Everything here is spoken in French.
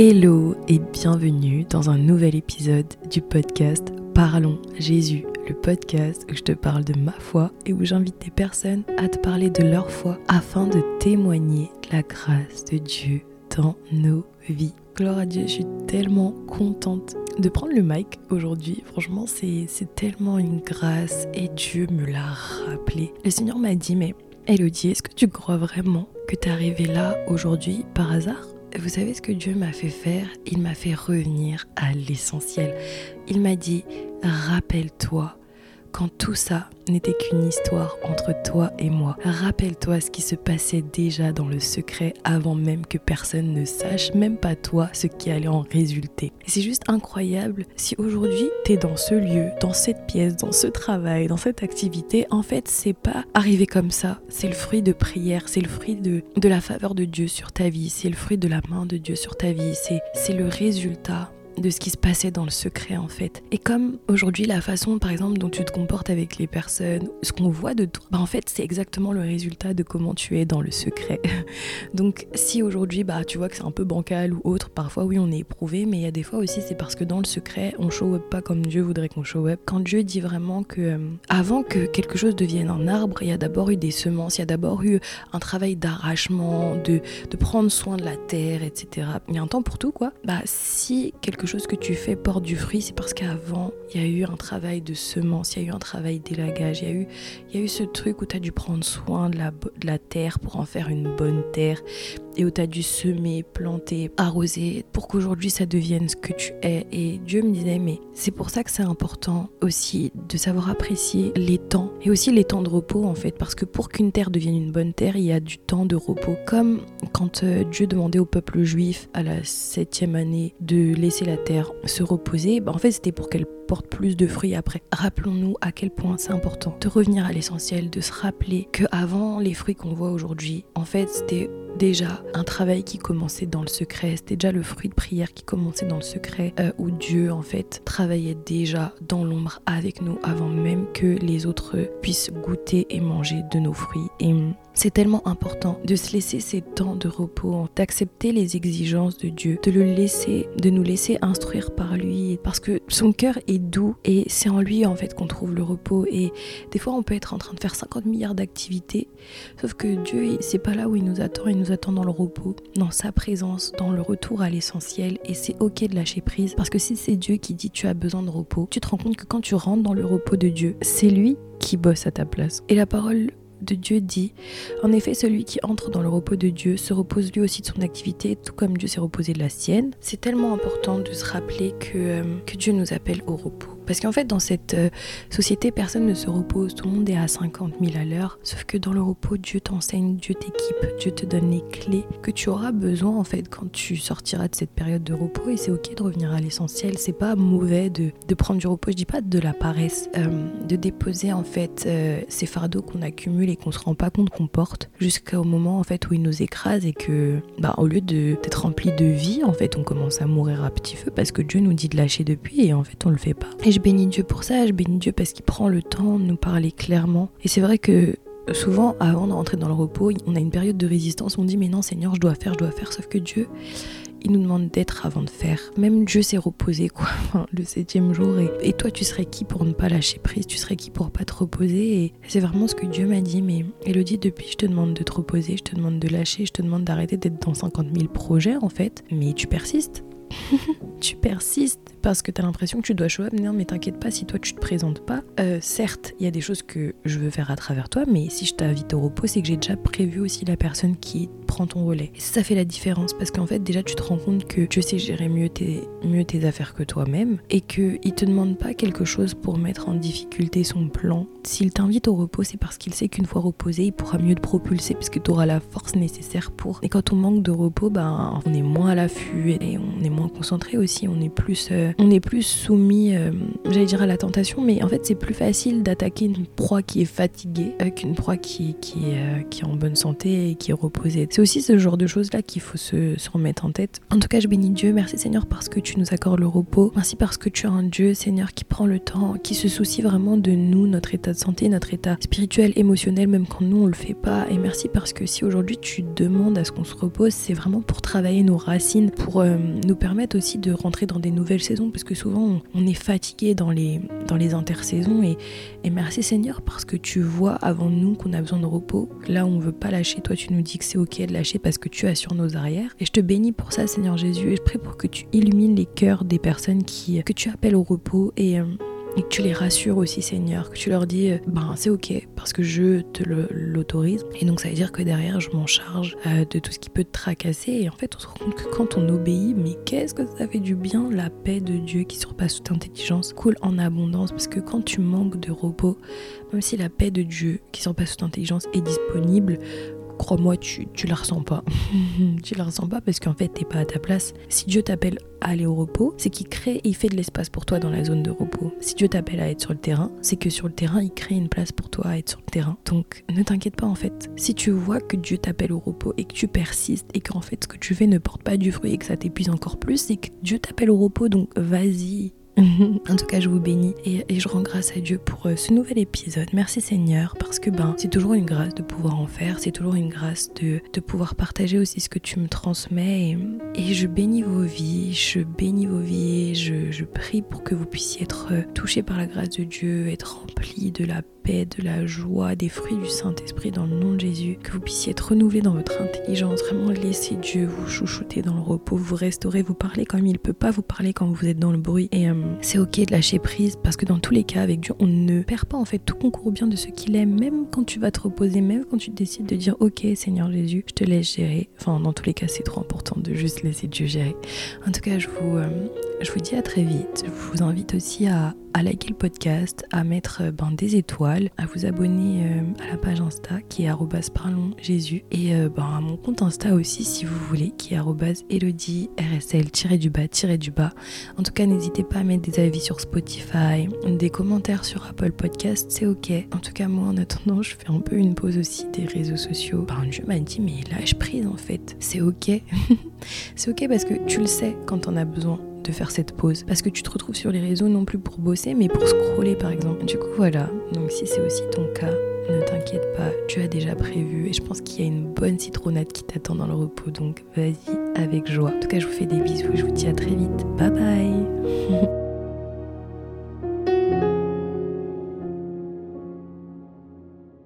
Hello et bienvenue dans un nouvel épisode du podcast Parlons Jésus, le podcast où je te parle de ma foi et où j'invite des personnes à te parler de leur foi afin de témoigner la grâce de Dieu dans nos vies. Gloire à Dieu, je suis tellement contente de prendre le mic aujourd'hui. Franchement, c'est tellement une grâce et Dieu me l'a rappelé. Le Seigneur m'a dit, mais Elodie, est-ce que tu crois vraiment que tu es arrivée là aujourd'hui par hasard? Vous savez ce que Dieu m'a fait faire? Il m'a fait revenir à l'essentiel. Il m'a dit, rappelle-toi quand tout ça n'était qu'une histoire entre toi et moi. Rappelle-toi ce qui se passait déjà dans le secret avant même que personne ne sache, même pas toi, ce qui allait en résulter. C'est juste incroyable si aujourd'hui tu es dans ce lieu, dans cette pièce, dans ce travail, dans cette activité. En fait, c'est pas arrivé comme ça. C'est le fruit de prière, c'est le fruit de, de la faveur de Dieu sur ta vie, c'est le fruit de la main de Dieu sur ta vie, c'est le résultat de ce qui se passait dans le secret en fait. Et comme aujourd'hui la façon par exemple dont tu te comportes avec les personnes, ce qu'on voit de toi, bah en fait c'est exactement le résultat de comment tu es dans le secret. Donc si aujourd'hui bah tu vois que c'est un peu bancal ou autre, parfois oui on est éprouvé, mais il y a des fois aussi c'est parce que dans le secret on show up pas comme Dieu voudrait qu'on show up. Quand Dieu dit vraiment que euh, avant que quelque chose devienne un arbre, il y a d'abord eu des semences, il y a d'abord eu un travail d'arrachement, de, de prendre soin de la terre, etc. Il y a un temps pour tout quoi. Bah si quelque que tu fais porte du fruit, c'est parce qu'avant, il y a eu un travail de semence, il y a eu un travail d'élagage, il y a eu, y a eu ce truc où tu as dû prendre soin de la terre pour en faire une bonne terre et où tu as dû semer, planter, arroser pour qu'aujourd'hui ça devienne ce que tu es. Et Dieu me disait, mais c'est pour ça que c'est important aussi de savoir apprécier les temps et aussi les temps de repos en fait, parce que pour qu'une terre devienne une bonne terre, il y a du temps de repos. Comme quand euh, Dieu demandait au peuple juif à la septième année de laisser la terre se reposer, bah, en fait c'était pour qu'elle porte plus de fruits après. Rappelons-nous à quel point c'est important de revenir à l'essentiel, de se rappeler que avant les fruits qu'on voit aujourd'hui, en fait c'était déjà un travail qui commençait dans le secret, c'était déjà le fruit de prière qui commençait dans le secret, euh, où Dieu en fait travaillait déjà dans l'ombre avec nous avant même que les autres puissent goûter et manger de nos fruits. Et c'est tellement important de se laisser ces temps de repos, d'accepter les exigences de Dieu, de le laisser, de nous laisser instruire par lui, parce que son cœur est doux et c'est en lui en fait qu'on trouve le repos. Et des fois, on peut être en train de faire 50 milliards d'activités, sauf que Dieu, c'est pas là où il nous attend, il nous attend dans le repos, dans sa présence, dans le retour à l'essentiel. Et c'est ok de lâcher prise, parce que si c'est Dieu qui dit tu as besoin de repos, tu te rends compte que quand tu rentres dans le repos de Dieu, c'est lui qui bosse à ta place. Et la parole de Dieu dit En effet, celui qui entre dans le repos de Dieu se repose lui aussi de son activité, tout comme Dieu s'est reposé de la sienne. C'est tellement important de se rappeler que, euh, Dieu nous appelle au repos. Parce qu'en fait, dans cette euh, société, personne ne se repose, tout le monde est à 50 000 à l'heure. Sauf que dans le repos, Dieu t'enseigne, Dieu t'équipe, Dieu te donne les clés que tu auras besoin en fait quand tu sortiras de cette période de repos. Et c'est ok de revenir à l'essentiel. C'est pas mauvais de, de, prendre du repos. Je dis pas de la paresse, euh, de déposer en fait euh, ces fardeaux qu'on accumule et qu'on se rend pas compte qu'on porte jusqu'au moment en fait où ils nous écrasent et que, bah, au lieu d'être rempli de vie, en fait, on commence à mourir à petit feu parce que Dieu nous dit de lâcher depuis et en fait on le fait pas je bénis Dieu pour ça, je bénis Dieu parce qu'il prend le temps de nous parler clairement. Et c'est vrai que souvent, avant de rentrer dans le repos, on a une période de résistance, on dit mais non Seigneur, je dois faire, je dois faire, sauf que Dieu, il nous demande d'être avant de faire. Même Dieu s'est reposé, quoi, le septième jour. Et, toi, tu serais qui pour ne pas lâcher prise? Tu serais qui pour pas te reposer? Et c'est vraiment ce que Dieu m'a dit. Mais Elodie, depuis, je te demande de te reposer, je te demande de lâcher, je te demande d'arrêter d'être dans 50 000 projets, en fait. Mais tu persistes. tu persistes parce que tu as l'impression que tu dois show up. Non, mais t'inquiète pas, si toi tu te présentes pas, euh, certes, il y a des choses que je veux faire à travers toi, mais si je t'invite au repos, c'est que j'ai déjà prévu aussi la personne qui prend ton relais. Et ça fait la différence parce qu'en fait, déjà, tu te rends compte que tu sais gérer mieux tes, mieux tes affaires que toi-même et qu'il te demande pas quelque chose pour mettre en difficulté son plan. S'il t'invite au repos, c'est parce qu'il sait qu'une fois reposé, il pourra mieux te propulser parce que tu auras la force nécessaire pour. Et quand on manque de repos, ben, on est moins à l'affût et on est moins concentré aussi, on est plus, euh, on est plus soumis, euh, j'allais dire à la tentation, mais en fait c'est plus facile d'attaquer une proie qui est fatiguée qu'une proie qui, qui, qui est en bonne santé et qui est reposée. C'est aussi ce genre de choses-là qu'il faut se, remettre en tête. En tout cas, je bénis Dieu, merci Seigneur parce que tu nous accordes le repos, merci parce que tu es un Dieu, Seigneur, qui prend le temps, qui se soucie vraiment de nous, notre état de santé, notre état spirituel, émotionnel, même quand nous on le fait pas. Et merci parce que si aujourd'hui tu demandes à ce qu'on se repose, c'est vraiment pour travailler nos racines, pour euh, nous permettre aussi de rentrer dans des nouvelles saisons, parce que souvent on, est fatigué dans les, dans les intersaisons. Et, et merci Seigneur parce que tu vois avant nous qu'on a besoin de repos. Là on veut pas lâcher, toi tu nous dis que c'est ok lâcher parce que tu as sur nos arrières. Et je te bénis pour ça Seigneur Jésus et je prie pour que tu illumines les cœurs des personnes qui, que tu appelles au repos et euh, et que tu les rassures aussi Seigneur, que tu leur dis euh, ben c'est ok parce que je te l'autorise. Et donc ça veut dire que derrière je m'en charge euh, de tout ce qui peut te tracasser. Et en fait on se rend compte que quand on obéit mais qu'est-ce que ça fait du bien la paix de Dieu qui surpasse toute intelligence coule en abondance. Parce que quand tu manques de repos même si la paix de Dieu qui surpasse toute intelligence est disponible crois-moi, tu, tu la ressens pas. tu la ressens pas parce qu'en fait, t'es pas à ta place. Si Dieu t'appelle à aller au repos, c'est qu'il crée et il fait de l'espace pour toi dans la zone de repos. Si Dieu t'appelle à être sur le terrain, c'est que sur le terrain, il crée une place pour toi à être sur le terrain. Donc, ne t'inquiète pas en fait. Si tu vois que Dieu t'appelle au repos et que tu persistes et qu'en fait, ce que tu fais ne porte pas du fruit et que ça t'épuise encore plus, c'est que Dieu t'appelle au repos. Donc, vas-y, en tout cas, je vous bénis et, je rends grâce à Dieu pour euh, ce nouvel épisode. Merci Seigneur, parce que ben, c'est toujours une grâce de pouvoir en faire, c'est toujours une grâce de, pouvoir partager aussi ce que tu me transmets. Et, je bénis vos vies, je bénis vos vies, je, je prie pour que vous puissiez être euh, touchés par la grâce de Dieu, être remplis de la de la joie, des fruits du Saint-Esprit dans le nom de Jésus, que vous puissiez être renouvelés dans votre intelligence, vraiment laisser Dieu vous chouchouter dans le repos, vous restaurer, vous parler comme il peut pas vous parler quand vous êtes dans le bruit. Et euh, c'est ok de lâcher prise parce que dans tous les cas, avec Dieu, on ne perd pas en fait tout concourt bien de ce qu'il aime, même quand tu vas te reposer, même quand tu décides de dire ok Seigneur Jésus, je te laisse gérer. Enfin, dans tous les cas, c'est trop important de juste laisser Dieu gérer. En tout cas, je vous, euh, je vous dis à très vite. Je vous invite aussi à liker le podcast, à mettre euh, ben, des étoiles, à vous abonner euh, à la page Insta qui est Jésus et euh, ben, à mon compte Insta aussi si vous voulez qui est Elodie RSL du bas du bas. En tout cas, n'hésitez pas à mettre des avis sur Spotify, des commentaires sur Apple Podcast, c'est ok. En tout cas, moi en attendant, je fais un peu une pause aussi des réseaux sociaux. Ben, Dieu m'a dit, mais lâche prise en fait, c'est ok. c'est ok parce que tu le sais quand on a besoin de faire cette pause. Parce que tu te retrouves sur les réseaux non plus pour bosser, mais pour scroller par exemple. Du coup, voilà. Donc si c'est aussi ton cas, ne t'inquiète pas, tu as déjà prévu et je pense qu'il y a une bonne citronnade qui t'attend dans le repos. Donc vas-y avec joie. En tout cas, je vous fais des bisous et je vous dis à très vite. Bye bye